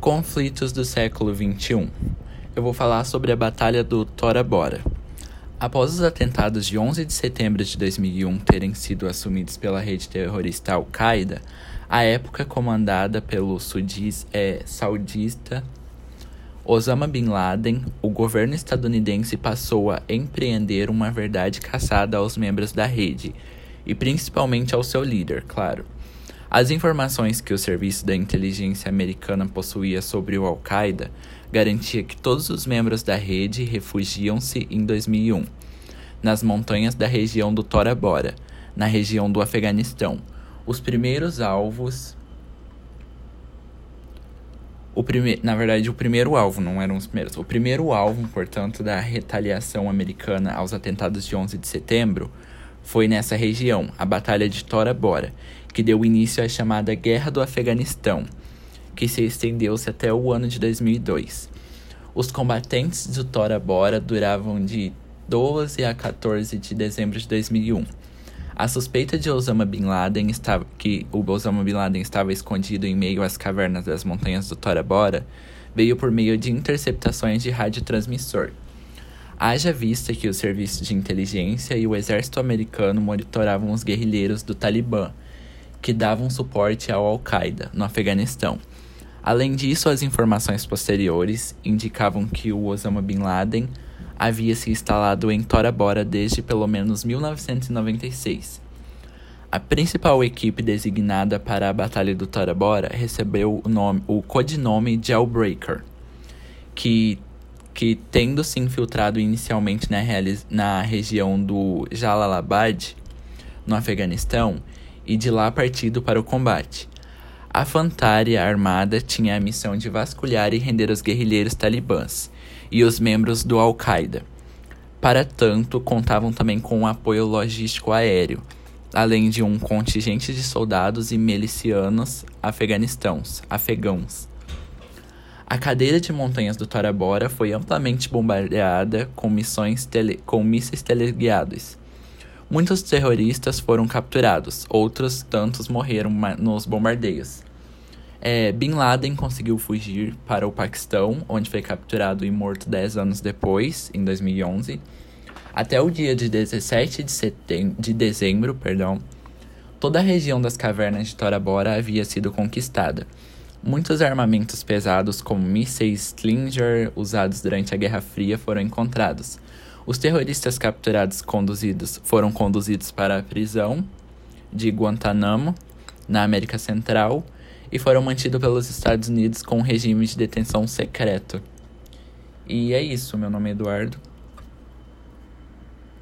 Conflitos do século XXI. Eu vou falar sobre a Batalha do Tora Bora. Após os atentados de 11 de setembro de 2001 terem sido assumidos pela rede terrorista Al-Qaeda, a época comandada pelo sudis, é, saudista Osama Bin Laden, o governo estadunidense passou a empreender uma verdade caçada aos membros da rede, e principalmente ao seu líder, claro. As informações que o serviço da inteligência americana possuía sobre o Al-Qaeda garantia que todos os membros da rede refugiam-se em 2001 nas montanhas da região do Tora Bora, na região do Afeganistão. Os primeiros alvos o prime... Na verdade, o primeiro alvo, não eram os primeiros. O primeiro alvo, portanto, da retaliação americana aos atentados de 11 de setembro foi nessa região, a Batalha de Tora Bora, que deu início à chamada Guerra do Afeganistão, que se estendeu-se até o ano de 2002. Os combatentes do Tora Bora duravam de 12 a 14 de dezembro de 2001. A suspeita de Osama Bin Laden estava, que o Osama Bin Laden estava escondido em meio às cavernas das montanhas do Tora Bora veio por meio de interceptações de radiotransmissor. Haja vista que o serviço de inteligência e o exército americano monitoravam os guerrilheiros do Talibã, que davam suporte ao Al-Qaeda no Afeganistão. Além disso, as informações posteriores indicavam que o Osama Bin Laden havia se instalado em Tora Bora desde pelo menos 1996. A principal equipe designada para a Batalha do Tora Bora recebeu o, nome, o codinome Jailbreaker, que que, tendo se infiltrado inicialmente na, na região do Jalalabad, no Afeganistão, e de lá partido para o combate. A Fantária Armada tinha a missão de vasculhar e render os guerrilheiros talibãs e os membros do Al-Qaeda. Para tanto, contavam também com um apoio logístico aéreo, além de um contingente de soldados e milicianos afeganistãos, afegãos. A cadeira de montanhas do Tora Bora foi amplamente bombardeada com, missões tele, com mísseis teleguiados. Muitos terroristas foram capturados, outros tantos morreram nos bombardeios. É, Bin Laden conseguiu fugir para o Paquistão, onde foi capturado e morto 10 anos depois, em 2011. Até o dia de 17 de, de dezembro, perdão, toda a região das cavernas de Tora Bora havia sido conquistada. Muitos armamentos pesados, como mísseis Slinger usados durante a Guerra Fria, foram encontrados. Os terroristas capturados conduzidos foram conduzidos para a prisão de Guantanamo, na América Central, e foram mantidos pelos Estados Unidos com um regime de detenção secreto. E é isso, meu nome é Eduardo.